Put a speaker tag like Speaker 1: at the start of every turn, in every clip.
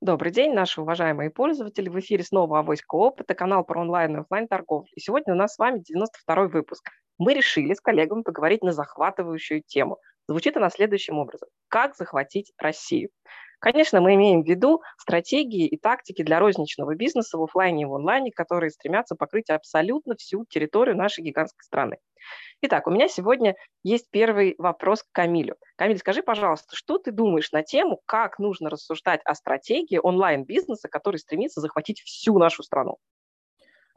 Speaker 1: Добрый день, наши уважаемые пользователи. В эфире снова «Авоська опыта», канал про онлайн и офлайн торговлю. И сегодня у нас с вами 92-й выпуск. Мы решили с коллегами поговорить на захватывающую тему. Звучит она следующим образом. Как захватить Россию? Конечно, мы имеем в виду стратегии и тактики для розничного бизнеса в офлайне и в онлайне, которые стремятся покрыть абсолютно всю территорию нашей гигантской страны. Итак, у меня сегодня есть первый вопрос к Камилю. Камиль, скажи, пожалуйста, что ты думаешь на тему, как нужно рассуждать о стратегии онлайн-бизнеса, который стремится захватить всю нашу страну?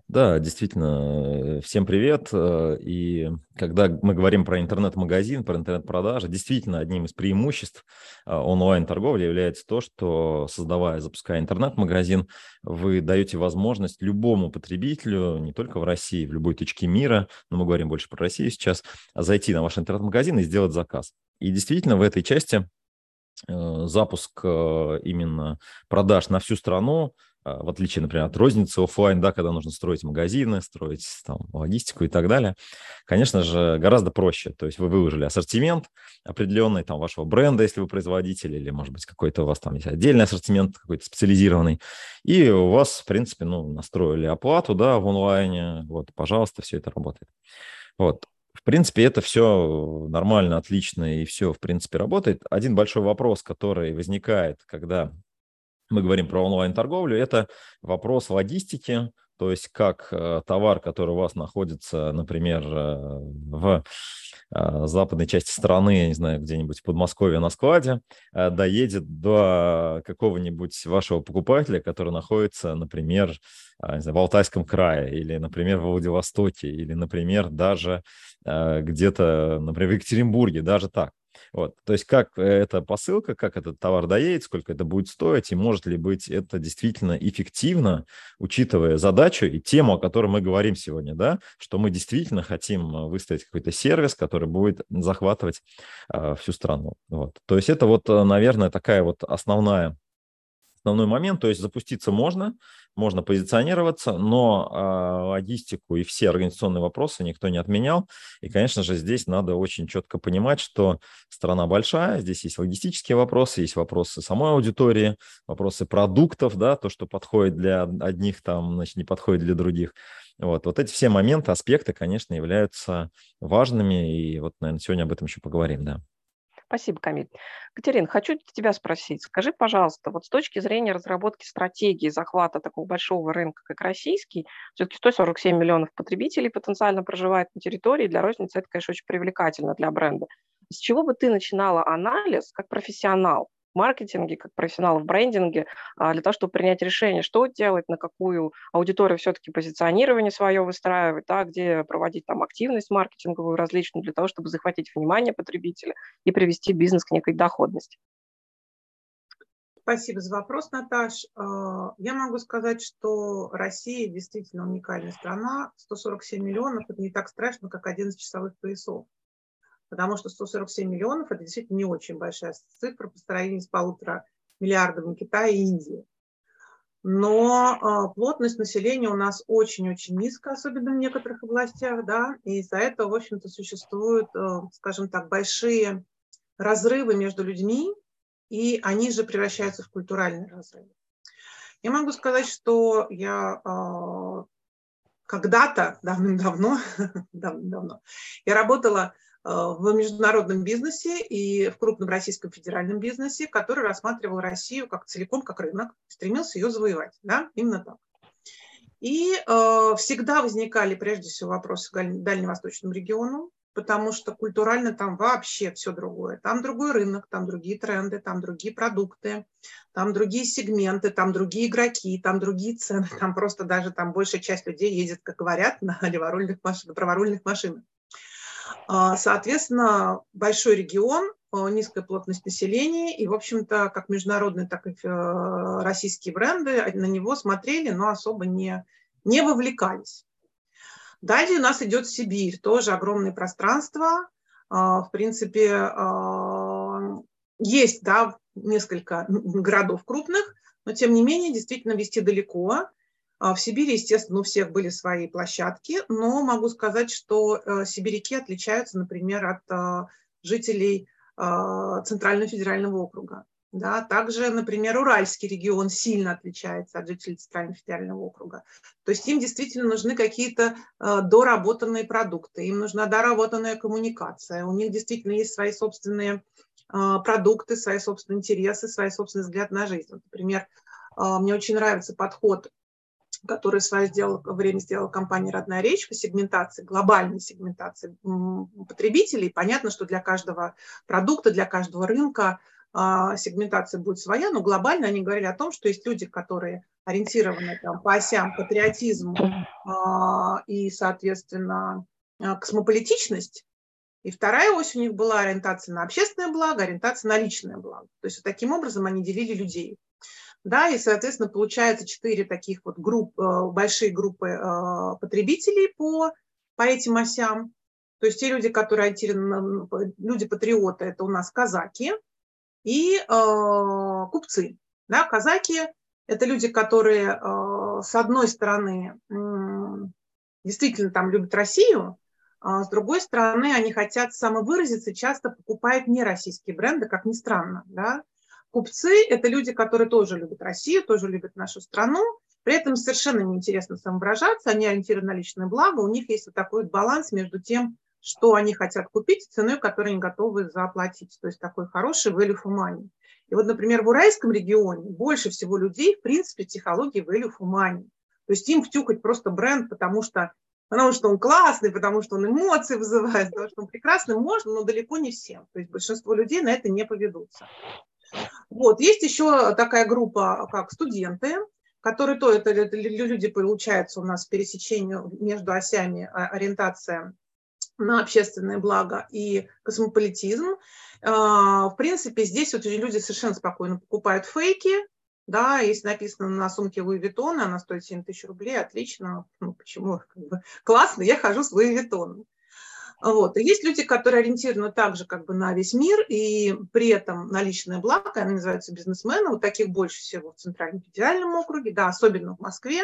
Speaker 2: Да, действительно, всем привет. Э, и когда мы говорим про интернет-магазин, про интернет-продажи, действительно, одним из преимуществ э, онлайн-торговли является то, что, создавая, запуская интернет-магазин, вы даете возможность любому потребителю, не только в России, в любой точке мира, но мы говорим больше про Россию сейчас, зайти на ваш интернет-магазин и сделать заказ. И действительно, в этой части э, запуск именно продаж на всю страну – а, в отличие, например, от розницы офлайн, да, когда нужно строить магазины, строить там логистику и так далее, конечно же, гораздо проще. То есть вы выложили ассортимент определенный там вашего бренда, если вы производитель, или, может быть, какой-то у вас там есть отдельный ассортимент какой-то специализированный, и у вас, в принципе, ну, настроили оплату, да, в онлайне, вот, пожалуйста, все это работает. Вот. В принципе, это все нормально, отлично, и все, в принципе, работает. Один большой вопрос, который возникает, когда мы говорим про онлайн-торговлю, это вопрос логистики, то есть как э, товар, который у вас находится, например, э, в э, западной части страны, я не знаю, где-нибудь в Подмосковье на складе, доедет до какого-нибудь вашего покупателя, который находится, например, знаю, в Алтайском крае или, например, в Владивостоке или, например, даже где-то, например, в Екатеринбурге, даже так. Вот. То есть как э, эта посылка, как этот товар доедет, сколько это будет стоить, и может ли быть это действительно эффективно, учитывая задачу и тему, о которой мы говорим сегодня, да, что мы действительно хотим э, выставить какой-то сервис, который будет захватывать э, всю страну. Вот. То есть это вот, э, наверное, такая вот основная основной момент. То есть запуститься можно, можно позиционироваться, но э, логистику и все организационные вопросы никто не отменял. И, конечно же, здесь надо очень четко понимать, что страна большая, здесь есть логистические вопросы, есть вопросы самой аудитории, вопросы продуктов, да, то, что подходит для одних, там, значит, не подходит для других. Вот, вот эти все моменты, аспекты, конечно, являются важными, и вот, наверное, сегодня об этом еще поговорим, да.
Speaker 1: Спасибо, Камиль. Катерин, хочу тебя спросить. Скажи, пожалуйста, вот с точки зрения разработки стратегии захвата такого большого рынка, как российский, все-таки 147 миллионов потребителей потенциально проживает на территории, для розницы это, конечно, очень привлекательно для бренда. С чего бы ты начинала анализ как профессионал? Маркетинге, как профессионал в брендинге, а, для того, чтобы принять решение, что делать, на какую аудиторию все-таки позиционирование свое выстраивать, да, где проводить там активность маркетинговую различную для того, чтобы захватить внимание потребителя и привести бизнес к некой доходности.
Speaker 3: Спасибо за вопрос, Наташ. А, я могу сказать, что Россия действительно уникальная страна. 147 миллионов – это не так страшно, как 11 часовых поясов потому что 147 миллионов – это действительно не очень большая цифра по сравнению с полутора миллиардами Китая и Индии. Но э, плотность населения у нас очень-очень низкая, особенно в некоторых областях, да, и из-за этого, в общем-то, существуют, э, скажем так, большие разрывы между людьми, и они же превращаются в культуральные разрывы. Я могу сказать, что я э, когда-то, давным-давно, давным-давно, я работала в международном бизнесе и в крупном российском федеральном бизнесе, который рассматривал Россию как целиком, как рынок, стремился ее завоевать. Да? Именно так. И э, всегда возникали прежде всего вопросы к дальневосточному региону, потому что культурально там вообще все другое. Там другой рынок, там другие тренды, там другие продукты, там другие сегменты, там другие игроки, там другие цены, там просто даже там большая часть людей ездит, как говорят, на леворульных машинах, праворульных машинах. А, соответственно, большой регион, а, низкая плотность населения, и, в общем-то, как международные, так и э, российские бренды на него смотрели, но особо не, не вовлекались. Далее у нас идет Сибирь, тоже огромное пространство. А, в принципе, есть да, несколько городов крупных, но тем не менее действительно вести далеко. А в Сибири, естественно, у всех были свои площадки, но могу сказать, что э, сибиряки отличаются, например, от э, жителей э, Центрального федерального округа. Да, также, например, Уральский регион сильно отличается от жителей Центрального федерального округа. То есть им действительно нужны какие-то доработанные продукты, им нужна доработанная коммуникация, у них действительно есть свои собственные продукты, свои собственные интересы, свой собственный взгляд на жизнь. Например, мне очень нравится подход который свое сделал, время сделала компания «Родная речь» по сегментации, глобальной сегментации потребителей. Понятно, что для каждого продукта, для каждого рынка а, сегментация будет своя, но глобально они говорили о том, что есть люди, которые ориентированы там, по осям патриотизм а, и, соответственно, а, космополитичность, и вторая ось у них была ориентация на общественное благо, ориентация на личное благо. То есть вот таким образом они делили людей. Да, и, соответственно, получается четыре таких вот групп, э, большие группы э, потребителей по, по этим осям. То есть те люди, которые ориентированы, люди-патриоты, это у нас казаки и э, купцы. Да, казаки – это люди, которые, с одной стороны, действительно там любят Россию, а с другой стороны, они хотят самовыразиться, часто покупают не российские бренды, как ни странно. Да? Купцы – это люди, которые тоже любят Россию, тоже любят нашу страну, при этом совершенно неинтересно самовыражаться, они ориентированы на личное благо, у них есть вот такой вот баланс между тем, что они хотят купить, ценой, которую они готовы заплатить. То есть такой хороший value for money. И вот, например, в Уральском регионе больше всего людей, в принципе, психологии value for money. То есть им втюкать просто бренд, потому что, потому что он классный, потому что он эмоции вызывает, потому что он прекрасный, можно, но далеко не всем. То есть большинство людей на это не поведутся. Вот. Есть еще такая группа, как студенты, которые то это, люди, получается, у нас пересечению между осями а, ориентация на общественное благо и космополитизм. А, в принципе, здесь вот люди совершенно спокойно покупают фейки, да, если написано на сумке Луи Vuitton, она стоит 7 тысяч рублей, отлично, ну, почему, классно, я хожу с Луи Vuitton. Вот. И есть люди, которые ориентированы также как бы на весь мир, и при этом на личное благо, они называются бизнесмены, вот таких больше всего в Центральном федеральном округе, да, особенно в Москве.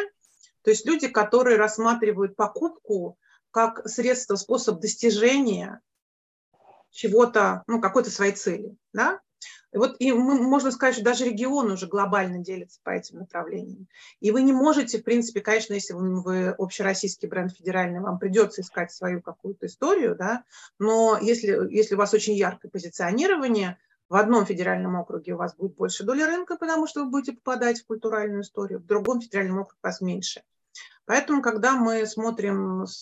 Speaker 3: То есть люди, которые рассматривают покупку как средство, способ достижения чего-то, ну, какой-то своей цели, да, и вот и мы, можно сказать, что даже регион уже глобально делится по этим направлениям. И вы не можете, в принципе, конечно, если вы, вы общероссийский бренд федеральный, вам придется искать свою какую-то историю, да, но если, если у вас очень яркое позиционирование, в одном федеральном округе у вас будет больше доли рынка, потому что вы будете попадать в культуральную историю, в другом федеральном округе у вас меньше. Поэтому, когда мы смотрим с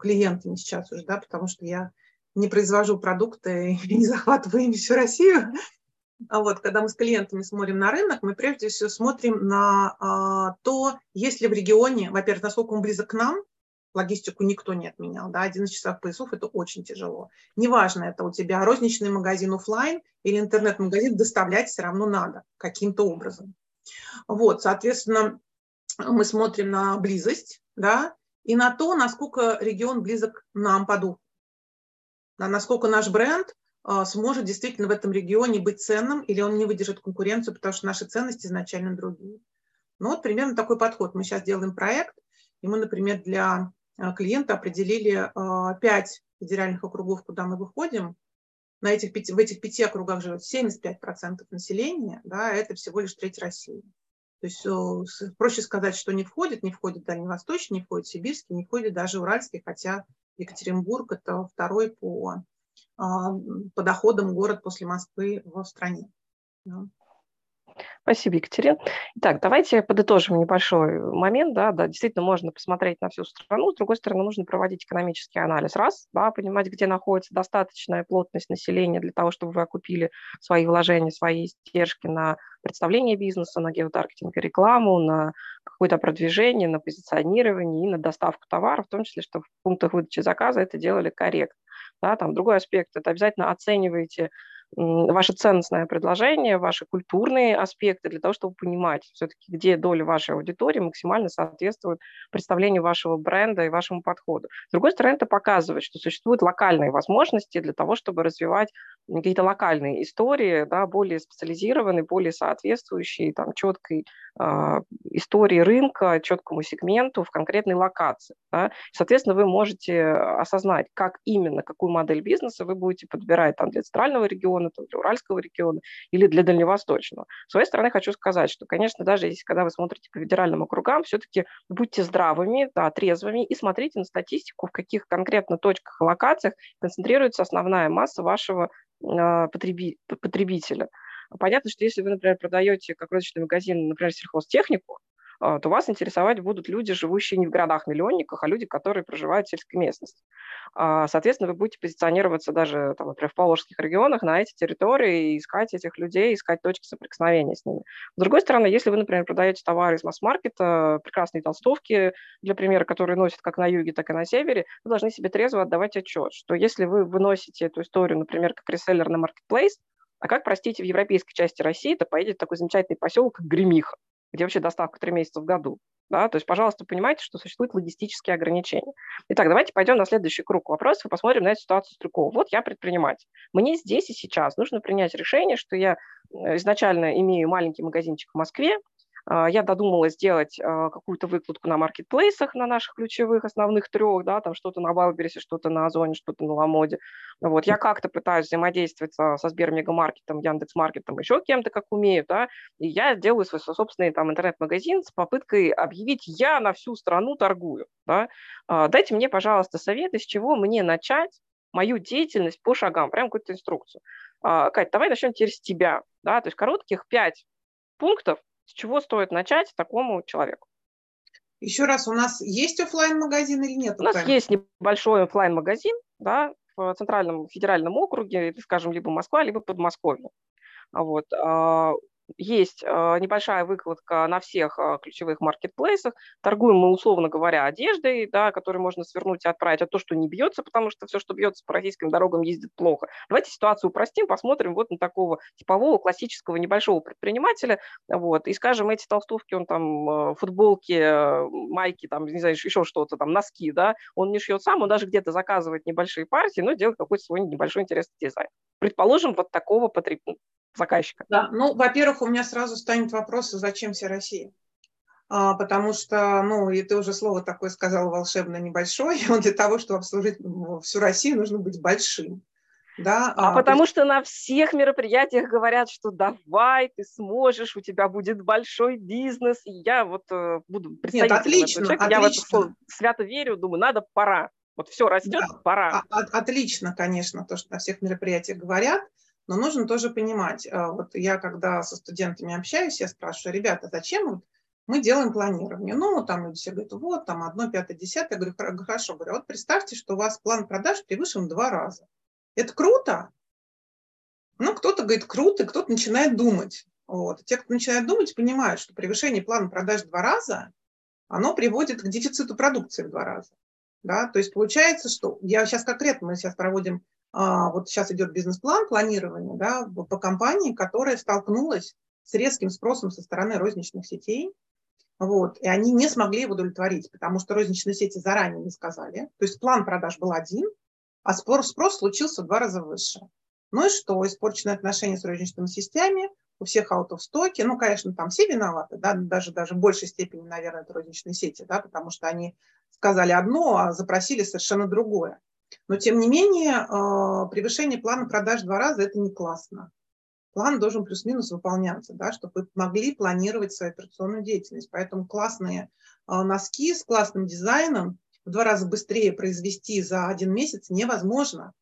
Speaker 3: клиентами сейчас уже, да, потому что я не произвожу продукты и не захватываю ими всю Россию, а вот, когда мы с клиентами смотрим на рынок, мы прежде всего смотрим на а, то, есть ли в регионе, во-первых, насколько он близок к нам, логистику никто не отменял, да, 11 часов поясов – это очень тяжело. Неважно, это у тебя розничный магазин офлайн или интернет-магазин, доставлять все равно надо каким-то образом. Вот, соответственно, мы смотрим на близость, да, и на то, насколько регион близок нам по духу, насколько наш бренд – а, сможет действительно в этом регионе быть ценным, или он не выдержит конкуренцию, потому что наши ценности изначально другие. Ну вот примерно такой подход. Мы сейчас делаем проект, и мы, например, для а, клиента определили а, пять федеральных округов, куда мы выходим. На этих пяти, в этих пяти округах живет 75% населения, да, это всего лишь треть России. То есть проще сказать, что не входит, не входит Дальневосточный, не входит Сибирский, не входит даже Уральский, хотя Екатеринбург – это второй по а, по доходам город после Москвы в стране.
Speaker 1: Спасибо, Екатерина. Итак, давайте подытожим небольшой момент. Да, да, действительно, можно посмотреть на всю страну. С другой стороны, нужно проводить экономический анализ. Раз, да, понимать, где находится достаточная плотность населения для того, чтобы вы окупили свои вложения, свои издержки на представление бизнеса, на геотаргетинг и рекламу, на какое-то продвижение, на позиционирование и на доставку товаров, в том числе, что в пунктах выдачи заказа это делали корректно. Да, там другой аспект – это обязательно оцениваете ваше ценностное предложение, ваши культурные аспекты для того, чтобы понимать все-таки, где доля вашей аудитории максимально соответствует представлению вашего бренда и вашему подходу. С другой стороны, это показывает, что существуют локальные возможности для того, чтобы развивать какие-то локальные истории, да, более специализированные, более соответствующие там, четкой истории рынка, четкому сегменту в конкретной локации. Да? Соответственно, вы можете осознать, как именно, какую модель бизнеса вы будете подбирать там, для центрального региона, там, для уральского региона или для дальневосточного. С своей стороны хочу сказать, что, конечно, даже если когда вы смотрите по федеральным округам, все-таки будьте здравыми, да, трезвыми и смотрите на статистику, в каких конкретно точках и локациях концентрируется основная масса вашего э, потребителя. Понятно, что если вы, например, продаете как розничный магазин, например, сельхозтехнику, а, то вас интересовать будут люди, живущие не в городах-миллионниках, а люди, которые проживают в сельской местности. А, соответственно, вы будете позиционироваться даже, там, например, в Поволжских регионах на эти территории, и искать этих людей, искать точки соприкосновения с ними. С другой стороны, если вы, например, продаете товары из масс-маркета, прекрасные толстовки, для примера, которые носят как на юге, так и на севере, вы должны себе трезво отдавать отчет, что если вы выносите эту историю, например, как реселлер на маркетплейс, а как, простите, в европейской части России это поедет такой замечательный поселок, как Гремиха, где вообще доставка три месяца в году. Да? То есть, пожалуйста, понимайте, что существуют логистические ограничения. Итак, давайте пойдем на следующий круг вопросов и посмотрим на эту ситуацию с другого. Вот я предприниматель. Мне здесь и сейчас нужно принять решение, что я э, изначально имею маленький магазинчик в Москве, я додумала сделать а, какую-то выкладку на маркетплейсах, на наших ключевых основных трех, да, там что-то на Валбересе, что-то на Озоне, что-то на Ламоде. Вот, я как-то пытаюсь взаимодействовать со, со Сбермегамаркетом, Яндекс.Маркетом, еще кем-то, как умею, да, и я делаю свой собственный там интернет-магазин с попыткой объявить «я на всю страну торгую», да. А, дайте мне, пожалуйста, советы, с чего мне начать мою деятельность по шагам, прям какую-то инструкцию. Кать, давай начнем теперь с тебя, да, то есть коротких пять пунктов, с чего стоит начать такому человеку?
Speaker 3: Еще раз, у нас есть офлайн магазин или нет?
Speaker 1: У нас есть небольшой офлайн магазин да, в Центральном федеральном округе, скажем, либо Москва, либо Подмосковье. Вот. Есть а, небольшая выкладка на всех а, ключевых маркетплейсах. Торгуем мы, условно говоря, одеждой, да, которую можно свернуть и отправить, а то, что не бьется, потому что все, что бьется по российским дорогам, ездит плохо. Давайте ситуацию упростим, посмотрим вот на такого типового классического небольшого предпринимателя, вот, и скажем, эти толстовки, он там а, футболки, майки, там, не знаю, еще что-то, там, носки, да, он не шьет сам, он даже где-то заказывает небольшие партии, но делает какой-то свой небольшой интересный дизайн. Предположим, вот такого потреб заказчика?
Speaker 3: Да, ну, во-первых, у меня сразу станет вопрос, а зачем вся Россия? А, потому что, ну, и ты уже слово такое сказала волшебно небольшое, вот для того, чтобы обслужить всю Россию, нужно быть большим.
Speaker 1: Да, а, а потому есть... что на всех мероприятиях говорят, что давай, ты сможешь, у тебя будет большой бизнес. И я вот э, буду представителем Нет,
Speaker 3: отлично, человека.
Speaker 1: Отлично. Я в это свято верю, думаю, надо, пора. Вот все растет, да, пора.
Speaker 3: А, отлично, конечно, то, что на всех мероприятиях говорят. Но нужно тоже понимать, э, вот я когда со студентами общаюсь, я спрашиваю, ребята, зачем вот мы делаем планирование? Ну, там люди все говорят, вот, там одно, пятое, десятое. Я говорю, хорошо, говорю, вот представьте, что у вас план продаж превышен два раза. Это круто? Ну, кто-то говорит, круто, кто-то начинает думать. Вот. Те, кто начинает думать, понимают, что превышение плана продаж два раза, оно приводит к дефициту продукции в два раза. Да? То есть получается, что я сейчас конкретно, мы сейчас проводим а, вот сейчас идет бизнес-план планирования да, по компании, которая столкнулась с резким спросом со стороны розничных сетей, вот, и они не смогли его удовлетворить, потому что розничные сети заранее не сказали. То есть план продаж был один, а спрос, спрос случился в два раза выше. Ну и что? Испорченные отношения с розничными сетями, у всех out of стоки. Ну, конечно, там все виноваты, да, даже, даже в большей степени, наверное, это розничные сети, да, потому что они сказали одно, а запросили совершенно другое. Но, тем не менее, а, превышение плана продаж два раза – это не классно. План должен плюс-минус выполняться, да, чтобы вы могли планировать свою операционную деятельность. Поэтому классные а, носки с классным дизайном в два раза быстрее произвести за один месяц невозможно.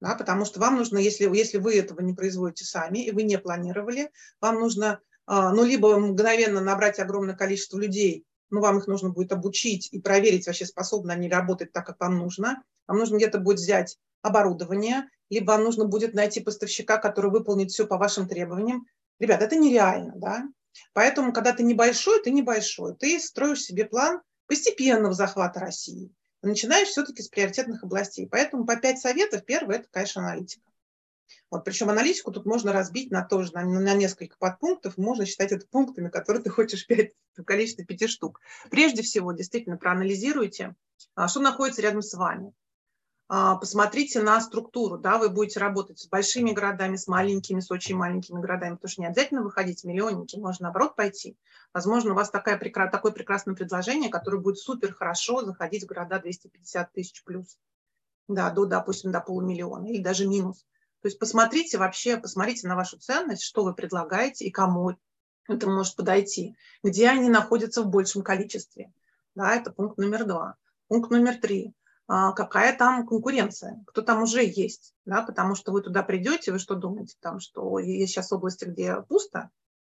Speaker 3: Да, потому что вам нужно, если, если вы этого не производите сами и вы не планировали, вам нужно а, ну, либо мгновенно набрать огромное количество людей, но вам их нужно будет обучить и проверить, вообще способны они работать так, как вам нужно, вам нужно где-то будет взять оборудование, либо вам нужно будет найти поставщика, который выполнит все по вашим требованиям. Ребят, это нереально, да? Поэтому, когда ты небольшой, ты небольшой. Ты строишь себе план постепенного захвата России. Начинаешь все-таки с приоритетных областей. Поэтому по пять советов. Первое – это, конечно, аналитика. Вот, причем аналитику тут можно разбить на тоже на, на несколько подпунктов, можно считать это пунктами, которые ты хочешь пять, в количестве пяти штук. Прежде всего, действительно, проанализируйте, а, что находится рядом с вами. а, посмотрите на структуру, да, вы будете работать с большими городами, с маленькими, с очень маленькими городами, потому что не обязательно выходить в миллионники, можно наоборот пойти. Возможно, у вас такая, такое прекрасное предложение, которое будет супер хорошо заходить в города 250 тысяч плюс, да, до, допустим, до полумиллиона или даже минус. То есть посмотрите вообще, посмотрите на вашу ценность, что вы предлагаете и кому это может подойти, где они находятся в большем количестве. Да, это пункт номер два. Пункт номер три а, какая там конкуренция, кто там уже есть, да, потому что вы туда придете, вы что думаете, там, что есть сейчас области, где пусто,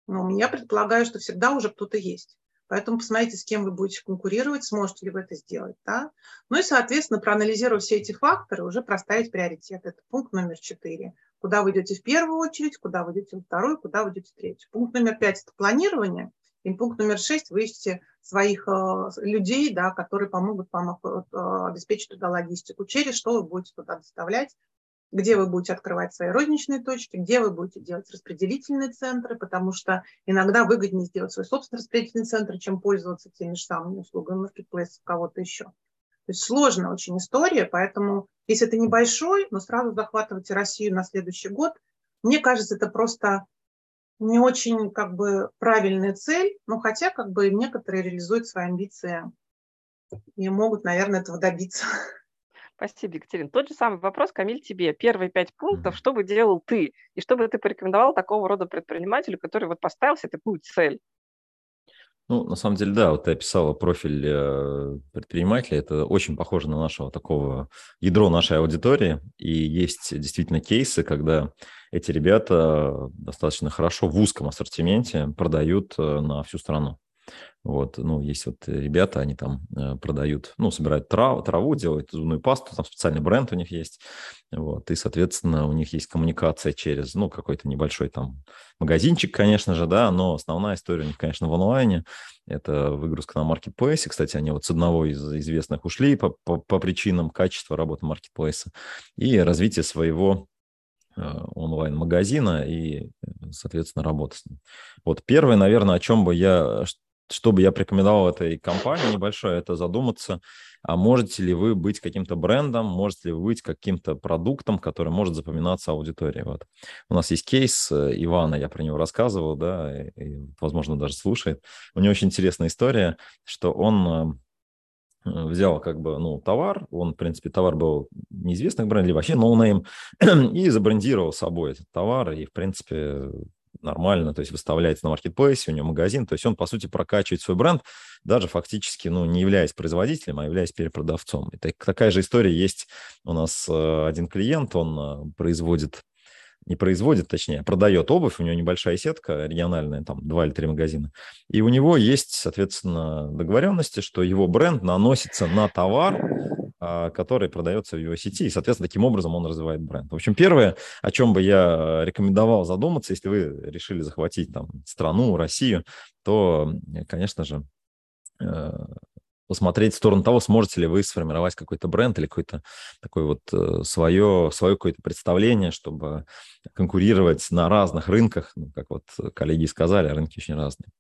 Speaker 3: но я предполагаю, что всегда уже кто-то есть. Поэтому посмотрите, с кем вы будете конкурировать, сможете ли вы это сделать. Да? Ну и, соответственно, проанализировав все эти факторы, уже проставить приоритет. Это пункт номер четыре. Куда вы идете в первую очередь, куда вы идете во вторую, куда вы идете в третью. Пункт номер пять – это планирование. И пункт номер шесть – вы ищете своих э, людей, да, которые помогут вам э, обеспечить туда логистику. Через что вы будете туда доставлять, где вы будете открывать свои розничные точки, где вы будете делать распределительные центры, потому что иногда выгоднее сделать свой собственный распределительный центр, чем пользоваться теми же самыми услугами маркетплейса кого-то еще. То есть сложная очень история, поэтому если это небольшой, но сразу захватывайте Россию на следующий год, мне кажется, это просто не очень как бы правильная цель, но хотя как бы некоторые реализуют свои амбиции и могут, наверное, этого добиться.
Speaker 1: Спасибо, Екатерина. Тот же самый вопрос, Камиль, тебе. Первые пять пунктов, что бы делал ты? И что бы ты порекомендовал такого рода предпринимателю, который вот поставил себе такую цель?
Speaker 2: Ну, на самом деле, да, вот ты описала профиль э, предпринимателя, это очень похоже на нашего такого ядро нашей аудитории, и есть действительно кейсы, когда эти ребята достаточно хорошо в узком ассортименте продают э, на всю страну. Вот, ну, есть вот ребята, они там э, продают, ну, собирают траву, траву, делают зубную пасту, там специальный бренд у них есть, вот, и, соответственно, у них есть коммуникация через, ну, какой-то небольшой там магазинчик, конечно же, да, но основная история у них, конечно, в онлайне, это выгрузка на маркетплейсе, кстати, они вот с одного из известных ушли по, по, по причинам качества работы маркетплейса и развитие своего э, онлайн-магазина и, соответственно, работа с ним. Вот первое, наверное, о чем бы я, что бы я порекомендовал этой компании небольшой, это задуматься, а можете ли вы быть каким-то брендом, можете ли вы быть каким-то продуктом, который может запоминаться аудитории. Вот. У нас есть кейс э, Ивана, я про него рассказывал, да, и, и, возможно, даже слушает. У него очень интересная история, что он э, взял как бы, ну, товар, он, в принципе, товар был неизвестных брендов, вообще no-name, и забрендировал собой этот товар, и, в принципе, нормально, то есть выставляется на маркетплейсе, у него магазин, то есть он, по сути, прокачивает свой бренд, даже фактически, ну, не являясь производителем, а являясь перепродавцом. И так, такая же история есть у нас э, один клиент, он э, производит не производит, точнее, продает обувь, у него небольшая сетка региональная, там два или три магазина, и у него есть, соответственно, договоренности, что его бренд наносится на товар, а, который продается в его сети, и, соответственно, таким образом он развивает бренд. В общем, первое, о чем бы я рекомендовал задуматься, если вы решили захватить там страну, Россию, то, конечно же, э, посмотреть в сторону того, сможете ли вы сформировать какой-то бренд или какое-то такое вот э, свое, свое какое-то представление, чтобы конкурировать на разных рынках, ну, как вот коллеги сказали, рынки очень разные.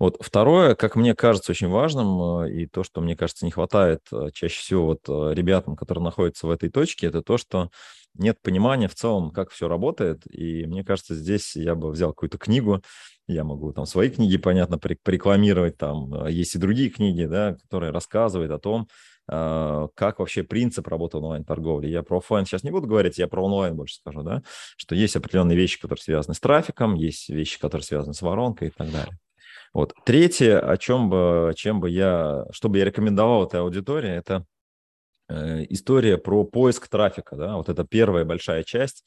Speaker 2: Вот второе, как мне кажется, очень важным, э, и то, что мне кажется не хватает э, чаще всего вот э, ребятам, которые находятся в этой точке, это то, что нет понимания в целом, как все работает. И мне кажется, здесь я бы взял какую-то книгу, я могу там свои книги, понятно, порекламировать, там есть и другие книги, да, которые рассказывают о том, как вообще принцип работы онлайн-торговли. Я про офлайн сейчас не буду говорить, я про онлайн больше скажу, да, что есть определенные вещи, которые связаны с трафиком, есть вещи, которые связаны с воронкой и так далее. Вот. Третье, о чем бы, чем бы я, что бы я рекомендовал этой аудитории, это э, история про поиск трафика. Да? Вот это первая большая часть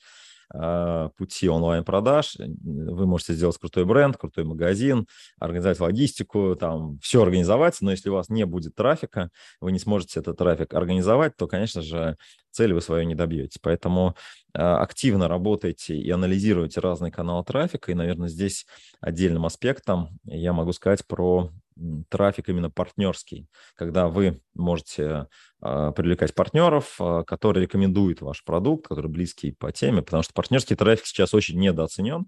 Speaker 2: пути онлайн-продаж. Вы можете сделать крутой бренд, крутой магазин, организовать логистику, там все организовать, но если у вас не будет трафика, вы не сможете этот трафик организовать, то, конечно же, цели вы свою не добьетесь. Поэтому а, активно работайте и анализируйте разные каналы трафика. И, наверное, здесь отдельным аспектом я могу сказать про трафик именно партнерский, когда вы можете э, привлекать партнеров, э, которые рекомендуют ваш продукт, который близкий по теме, потому что партнерский трафик сейчас очень недооценен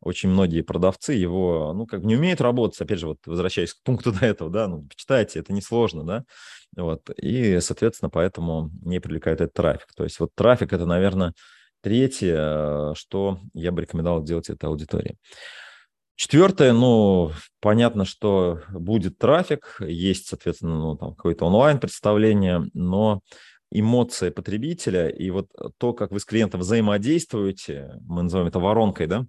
Speaker 2: очень многие продавцы его, ну, как бы не умеют работать, опять же, вот возвращаясь к пункту до этого, да, ну, почитайте, это несложно, да, вот, и, соответственно, поэтому не привлекает этот трафик. То есть вот трафик – это, наверное, третье, что я бы рекомендовал делать этой аудитории. Четвертое, ну, понятно, что будет трафик, есть, соответственно, ну, там какое-то онлайн-представление, но эмоции потребителя и вот то, как вы с клиентом взаимодействуете, мы называем это воронкой, да,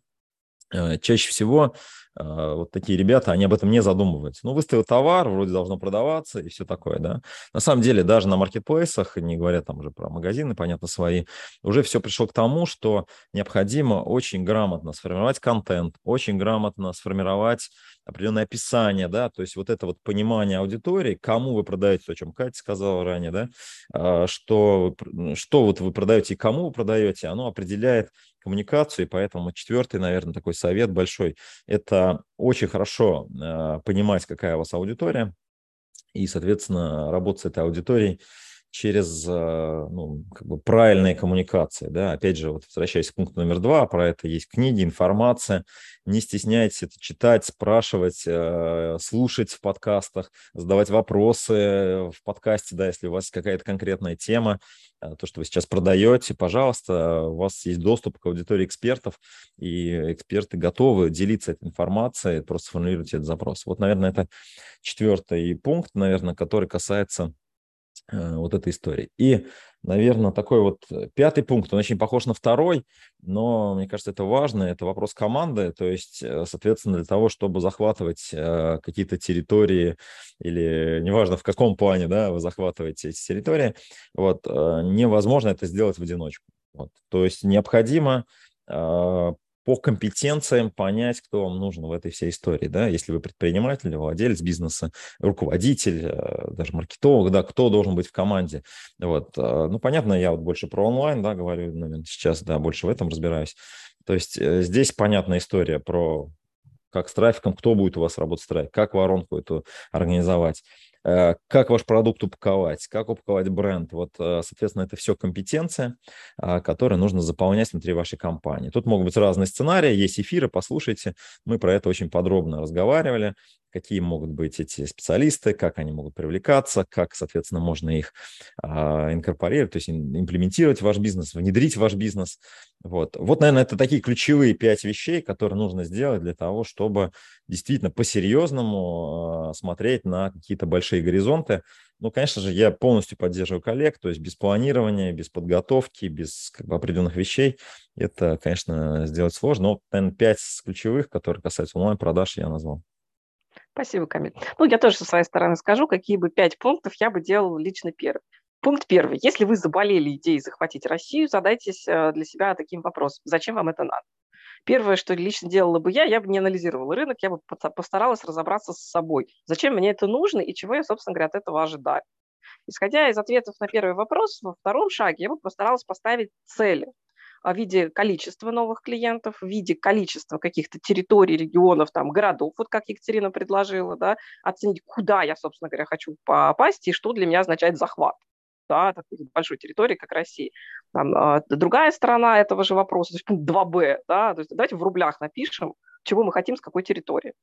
Speaker 2: чаще всего а, вот такие ребята, они об этом не задумываются. Ну, выставил товар, вроде должно продаваться и все такое, да. На самом деле, даже на маркетплейсах, не говоря там уже про магазины, понятно, свои, уже все пришло к тому, что необходимо очень грамотно сформировать контент, очень грамотно сформировать определенное описание, да, то есть вот это вот понимание аудитории, кому вы продаете, о чем Катя сказала ранее, да, а, что, что вот вы продаете и кому вы продаете, оно определяет коммуникацию, и поэтому четвертый, наверное, такой совет большой – это очень хорошо э, понимать, какая у вас аудитория, и, соответственно, работать с этой аудиторией через э, ну, как бы правильные коммуникации. Да? Опять же, вот возвращаясь к пункту номер два, про это есть книги, информация. Не стесняйтесь это читать, спрашивать, э, слушать в подкастах, задавать вопросы в подкасте, да, если у вас какая-то конкретная тема, э, то, что вы сейчас продаете, пожалуйста, у вас есть доступ к аудитории экспертов, и эксперты готовы делиться этой информацией, просто сформулируйте этот запрос. Вот, наверное, это четвертый пункт, наверное, который касается вот этой истории. И, наверное, такой вот э, пятый пункт, он очень похож на второй, но мне кажется, это важно, это вопрос команды, то есть, э, соответственно, для того, чтобы захватывать какие-то территории или неважно в каком плане, да, вы захватываете эти территории, вот, невозможно это сделать в одиночку. Вот. То есть необходимо по компетенциям понять, кто вам нужен в этой всей истории, да, если вы предприниматель, владелец бизнеса, руководитель, э, даже маркетолог, да, кто должен быть в команде, вот, э, ну, понятно, я вот больше про онлайн, да, говорю, наверное, сейчас, да, больше в этом разбираюсь, то есть э, здесь понятная история про как с трафиком, кто будет у вас работать с трафиком, как воронку эту организовать, как ваш продукт упаковать, как упаковать бренд. Вот, э, соответственно, это все компетенция, а, которые нужно заполнять внутри вашей компании. Тут могут быть разные сценарии, есть эфиры, послушайте. Мы про это очень подробно разговаривали какие могут быть эти специалисты, как они могут привлекаться, как, соответственно, можно их а, инкорпорировать, то есть имплементировать в ваш бизнес, внедрить в ваш бизнес. Вот. вот, наверное, это такие ключевые пять вещей, которые нужно сделать для того, чтобы действительно по-серьезному а, смотреть на какие-то большие горизонты. Ну, конечно же, я полностью поддерживаю коллег, то есть без планирования, без подготовки, без как бы, определенных вещей это, конечно, сделать сложно. Но, наверное, пять ключевых, которые касаются онлайн-продаж, я назвал.
Speaker 1: Спасибо, Камиль. Ну, я тоже со своей стороны скажу, какие бы пять пунктов я бы делала лично первым. Пункт первый. Если вы заболели идеей захватить Россию, задайтесь э, для себя таким вопросом. Зачем вам это надо? Первое, что лично делала бы я, я бы не анализировала рынок, я бы постаралась разобраться с собой. Зачем мне это нужно и чего я, собственно говоря, от этого ожидаю. Исходя из ответов на первый вопрос, во втором шаге я бы постаралась поставить цели в виде количества новых клиентов, в виде количества каких-то территорий, регионов, там, городов, вот как Екатерина предложила, да, оценить, куда я, собственно говоря, хочу попасть и что для меня означает захват да, такой большой территории, как Россия. Там, а, другая сторона этого же вопроса, то есть пункт 2б, да, то есть давайте в рублях напишем, чего мы хотим, с какой территории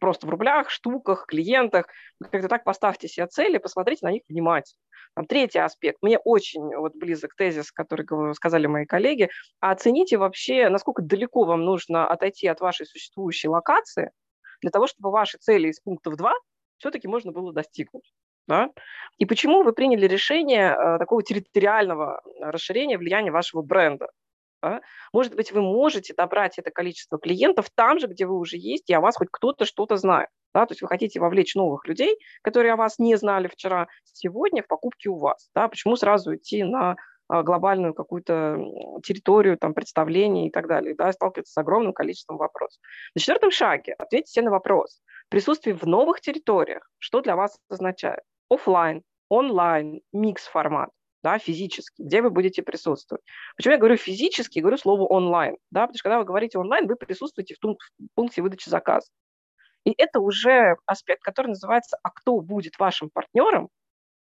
Speaker 1: просто в рублях, штуках, клиентах. Как-то так поставьте себе цели, посмотрите на них внимательно. Там, третий аспект. Мне очень вот, близок тезис, который сказали мои коллеги. Оцените вообще, насколько далеко вам нужно отойти от вашей существующей локации для того, чтобы ваши цели из пунктов 2 все-таки можно было достигнуть. Да? И почему вы приняли решение э, такого территориального расширения влияния вашего бренда? Да? Может быть, вы можете добрать это количество клиентов там же, где вы уже есть, и о вас хоть кто-то что-то знает. Да? То есть вы хотите вовлечь новых людей, которые о вас не знали вчера, сегодня в покупке у вас. Да? Почему сразу идти на а, глобальную какую-то территорию, там, представлений и так далее, да, сталкиваться с огромным количеством вопросов. На четвертом шаге ответьте на вопрос. Присутствие в новых территориях, что для вас означает? Оффлайн, онлайн, микс формат да, физически, где вы будете присутствовать. Почему я говорю физически, говорю слово онлайн, да, потому что когда вы говорите онлайн, вы присутствуете в, том, в пункте выдачи заказа. И это уже аспект, который называется, а кто будет вашим партнером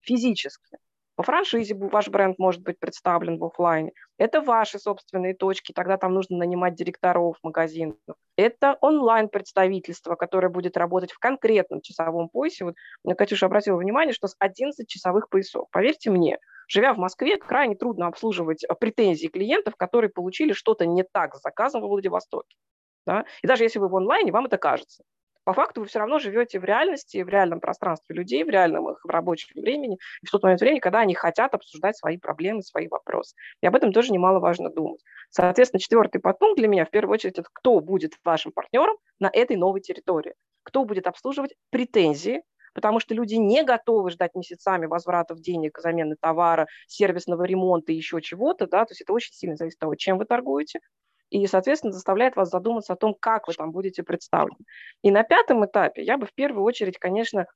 Speaker 1: физически. По франшизе ваш бренд может быть представлен в офлайне. Это ваши собственные точки, тогда там нужно нанимать директоров магазинов. Это онлайн-представительство, которое будет работать в конкретном часовом поясе. Вот Катюша обратила внимание, что с 11 часовых поясов. Поверьте мне, живя в Москве, крайне трудно обслуживать э, претензии клиентов, которые получили что-то не так с заказом во Владивостоке. Да? И даже если вы в онлайне, вам это кажется по факту вы все равно живете в реальности, в реальном пространстве людей, в реальном их рабочем времени, в тот момент времени, когда они хотят обсуждать свои проблемы, свои вопросы. И об этом тоже немаловажно думать. Соответственно, четвертый подпункт для меня, в первую очередь, это кто будет вашим партнером на этой новой территории, кто будет обслуживать претензии, потому что люди не готовы ждать месяцами возвратов денег, замены товара, сервисного ремонта и еще чего-то, да, то есть это очень сильно зависит от того, чем вы торгуете, и, соответственно, заставляет вас задуматься о том, как вы там будете представлены. И на пятом этапе я бы в первую очередь, конечно,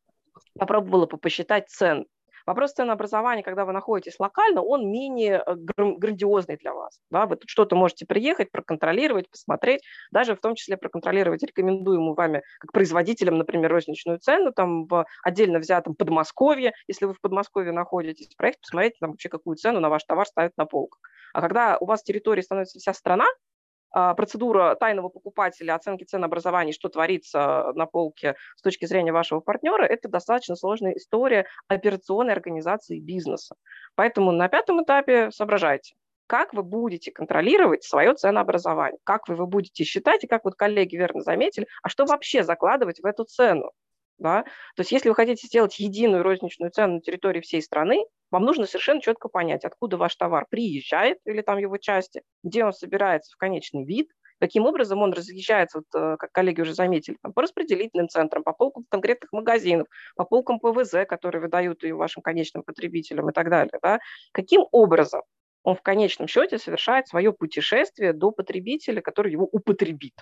Speaker 1: попробовала бы посчитать цены. Вопрос ценообразования, когда вы находитесь локально, он менее э, грандиозный для вас. Да? Вы тут что-то можете приехать, проконтролировать, посмотреть, даже в том числе проконтролировать рекомендуемую вами как производителям, например, розничную цену там в отдельно взятом Подмосковье, если вы в Подмосковье находитесь, проехать, посмотреть там вообще какую цену на ваш товар ставят на полках. А когда у вас территории становится вся страна, процедура тайного покупателя, оценки ценообразования, что творится на полке с точки зрения вашего партнера, это достаточно сложная история операционной организации бизнеса. Поэтому на пятом этапе соображайте, как вы будете контролировать свое ценообразование, как вы его будете считать, и как вот коллеги верно заметили, а что вообще закладывать в эту цену. Да? То есть если вы хотите сделать единую розничную цену на территории всей страны, вам нужно совершенно четко понять, откуда ваш товар приезжает или там его части, где он собирается в конечный вид, каким образом он разъезжается, вот, э, как коллеги уже заметили, там, по распределительным центрам, по полкам конкретных магазинов, по полкам ПВЗ, которые выдают и вашим конечным потребителям и так далее. Да? Каким образом он в конечном счете совершает свое путешествие до потребителя, который его употребит.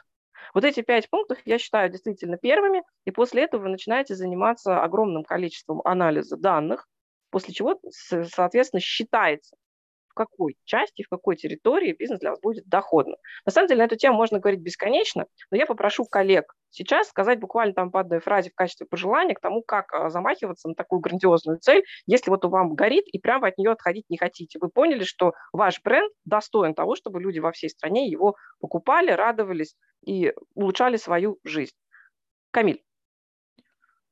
Speaker 1: Вот эти пять пунктов я считаю действительно первыми, и после этого вы начинаете заниматься огромным количеством анализа данных, после чего, соответственно, считается, в какой части, в какой территории бизнес для вас будет доходным. На самом деле на эту тему можно говорить бесконечно, но я попрошу коллег сейчас сказать буквально там по одной фразе в качестве пожелания к тому, как а, замахиваться на такую грандиозную цель, если вот у вам горит и прямо от нее отходить не хотите. Вы поняли, что ваш бренд достоин того, чтобы люди во всей стране его покупали, радовались и улучшали свою жизнь. Камиль.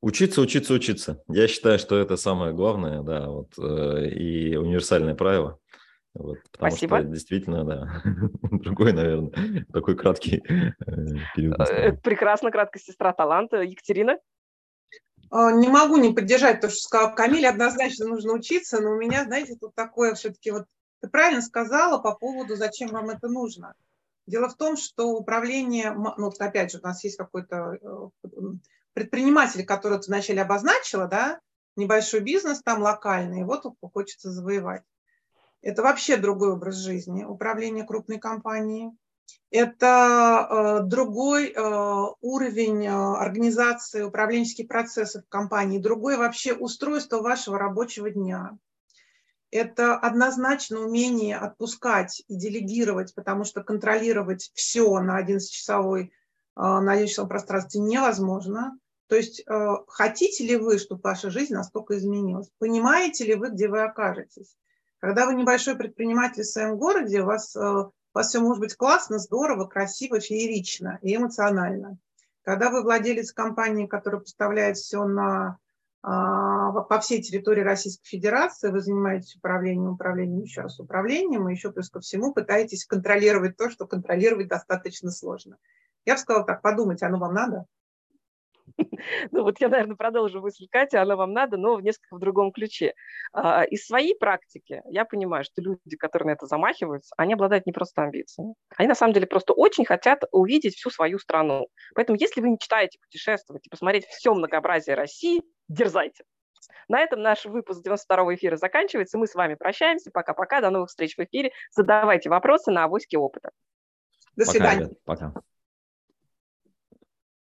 Speaker 2: Учиться, учиться, учиться. Я считаю, что это самое главное, да, вот, э, и универсальное правило. Вот, потому Спасибо. что действительно, да, другой, наверное, такой краткий э, период.
Speaker 1: Э, прекрасно, краткая сестра таланта. Екатерина?
Speaker 3: А, не могу не поддержать то, что сказал Камиль. Однозначно нужно учиться, но у меня, знаете, тут такое все-таки вот... Ты правильно сказала по поводу, зачем вам это нужно. Дело в том, что управление, ну, опять же, у нас есть какой-то предприниматель, который ты вначале обозначила, да, небольшой бизнес там локальный, вот хочется завоевать. Это вообще другой образ жизни, управление крупной компанией. Это э, другой э, уровень э, организации управленческих процессов компании, другое вообще устройство вашего рабочего дня. Это однозначно умение отпускать и делегировать, потому что контролировать все на 11-часовой э, на 11 пространстве невозможно. То есть э, хотите ли вы, чтобы ваша жизнь настолько изменилась? Понимаете ли вы, где вы окажетесь? Когда вы небольшой предприниматель в своем городе, у вас, э, у вас все может быть классно, здорово, красиво, феерично и эмоционально. Когда вы владелец компании, которая поставляет все на, а, по всей территории Российской Федерации, вы занимаетесь управлением, управлением, еще раз управлением, и еще плюс ко всему пытаетесь контролировать то, что контролировать достаточно сложно. Я бы сказала так, подумать, оно вам надо?
Speaker 1: Ну вот я, наверное, продолжу мысль Кати, она вам надо, но в несколько в другом ключе. А, из своей практики я понимаю, что люди, которые на это замахиваются, они обладают не просто амбициями. Они на самом деле просто очень хотят увидеть всю свою страну. Поэтому если вы мечтаете путешествовать и посмотреть все многообразие России, дерзайте. На этом наш выпуск 92-го эфира заканчивается. Мы с вами прощаемся. Пока-пока. До новых встреч в эфире. Задавайте вопросы на авоське опыта.
Speaker 3: До свидания.
Speaker 2: Пока. Пока.